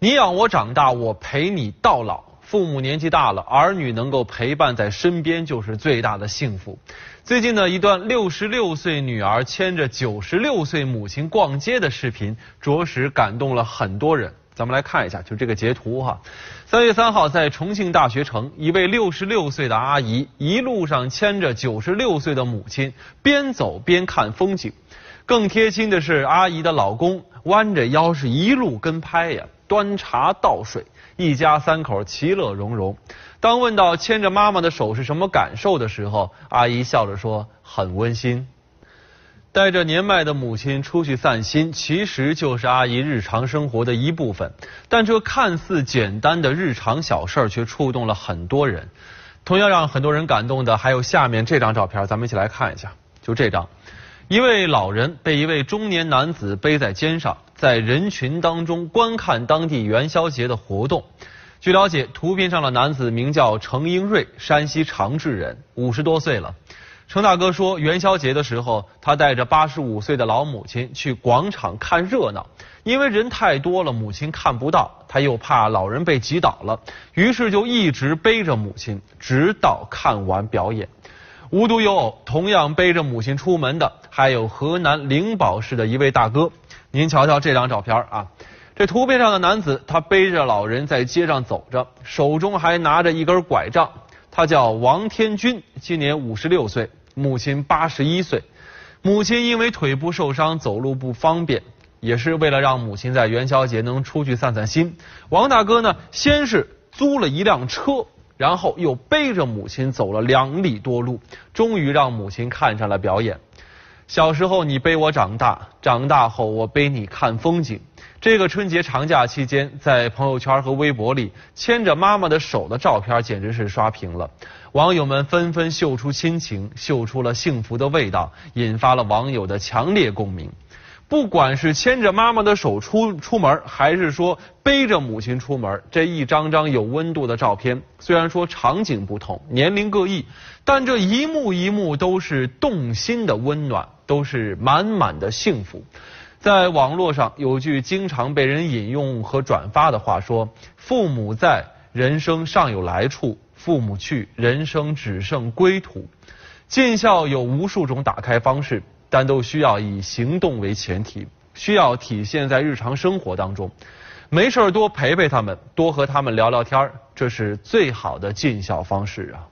你养我长大，我陪你到老。父母年纪大了，儿女能够陪伴在身边就是最大的幸福。最近呢，一段六十六岁女儿牵着九十六岁母亲逛街的视频，着实感动了很多人。咱们来看一下，就这个截图哈。三月三号，在重庆大学城，一位六十六岁的阿姨一路上牵着九十六岁的母亲，边走边看风景。更贴心的是，阿姨的老公弯着腰是一路跟拍呀，端茶倒水。一家三口其乐融融。当问到牵着妈妈的手是什么感受的时候，阿姨笑着说：“很温馨。”带着年迈的母亲出去散心，其实就是阿姨日常生活的一部分。但这看似简单的日常小事，却触动了很多人。同样让很多人感动的，还有下面这张照片，咱们一起来看一下。就这张，一位老人被一位中年男子背在肩上。在人群当中观看当地元宵节的活动。据了解，图片上的男子名叫程英瑞，山西长治人，五十多岁了。程大哥说，元宵节的时候，他带着八十五岁的老母亲去广场看热闹，因为人太多了，母亲看不到，他又怕老人被挤倒了，于是就一直背着母亲，直到看完表演。无独有偶，同样背着母亲出门的，还有河南灵宝市的一位大哥。您瞧瞧这张照片啊，这图片上的男子他背着老人在街上走着，手中还拿着一根拐杖。他叫王天军，今年五十六岁，母亲八十一岁。母亲因为腿部受伤，走路不方便，也是为了让母亲在元宵节能出去散散心。王大哥呢，先是租了一辆车，然后又背着母亲走了两里多路，终于让母亲看上了表演。小时候你背我长大，长大后我背你看风景。这个春节长假期间，在朋友圈和微博里牵着妈妈的手的照片简直是刷屏了，网友们纷纷秀出亲情，秀出了幸福的味道，引发了网友的强烈共鸣。不管是牵着妈妈的手出出门，还是说背着母亲出门，这一张张有温度的照片，虽然说场景不同，年龄各异，但这一幕一幕都是动心的温暖，都是满满的幸福。在网络上有句经常被人引用和转发的话说：“父母在，人生尚有来处；父母去，人生只剩归途。”尽孝有无数种打开方式。但都需要以行动为前提，需要体现在日常生活当中。没事儿多陪陪他们，多和他们聊聊天儿这是最好的尽孝方式啊。